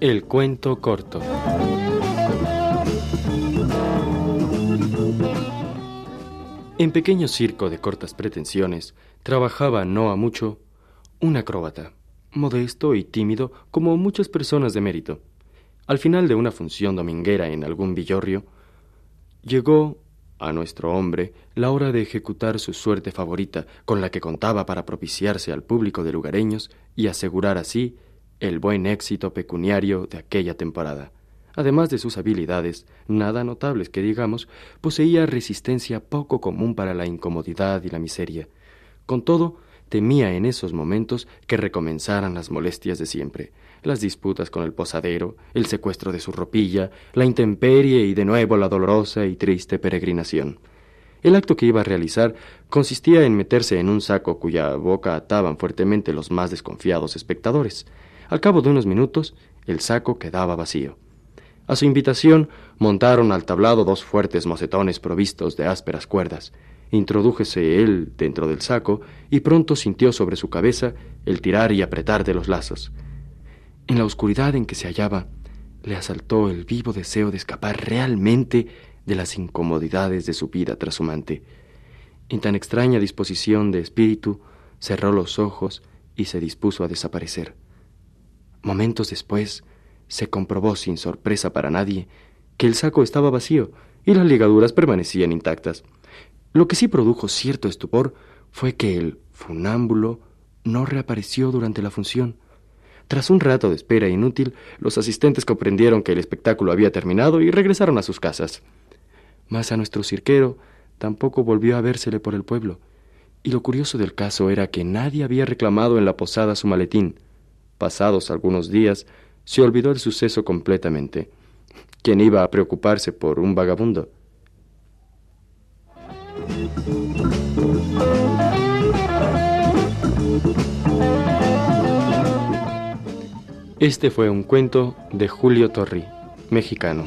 El cuento corto. En pequeño circo de cortas pretensiones trabajaba no a mucho un acróbata, modesto y tímido como muchas personas de mérito. Al final de una función dominguera en algún villorrio, llegó a nuestro hombre la hora de ejecutar su suerte favorita, con la que contaba para propiciarse al público de lugareños y asegurar así el buen éxito pecuniario de aquella temporada. Además de sus habilidades, nada notables que digamos, poseía resistencia poco común para la incomodidad y la miseria. Con todo, temía en esos momentos que recomenzaran las molestias de siempre, las disputas con el posadero, el secuestro de su ropilla, la intemperie y de nuevo la dolorosa y triste peregrinación. El acto que iba a realizar consistía en meterse en un saco cuya boca ataban fuertemente los más desconfiados espectadores. Al cabo de unos minutos, el saco quedaba vacío. A su invitación montaron al tablado dos fuertes mocetones provistos de ásperas cuerdas. Introdújese él dentro del saco y pronto sintió sobre su cabeza el tirar y apretar de los lazos. En la oscuridad en que se hallaba, le asaltó el vivo deseo de escapar realmente de las incomodidades de su vida trashumante. En tan extraña disposición de espíritu, cerró los ojos y se dispuso a desaparecer. Momentos después, se comprobó sin sorpresa para nadie que el saco estaba vacío y las ligaduras permanecían intactas. Lo que sí produjo cierto estupor fue que el funámbulo no reapareció durante la función. Tras un rato de espera inútil, los asistentes comprendieron que el espectáculo había terminado y regresaron a sus casas. Mas a nuestro cirquero tampoco volvió a vérsele por el pueblo, y lo curioso del caso era que nadie había reclamado en la posada su maletín. Pasados algunos días, se olvidó el suceso completamente. ¿Quién iba a preocuparse por un vagabundo? Este fue un cuento de Julio Torri, mexicano.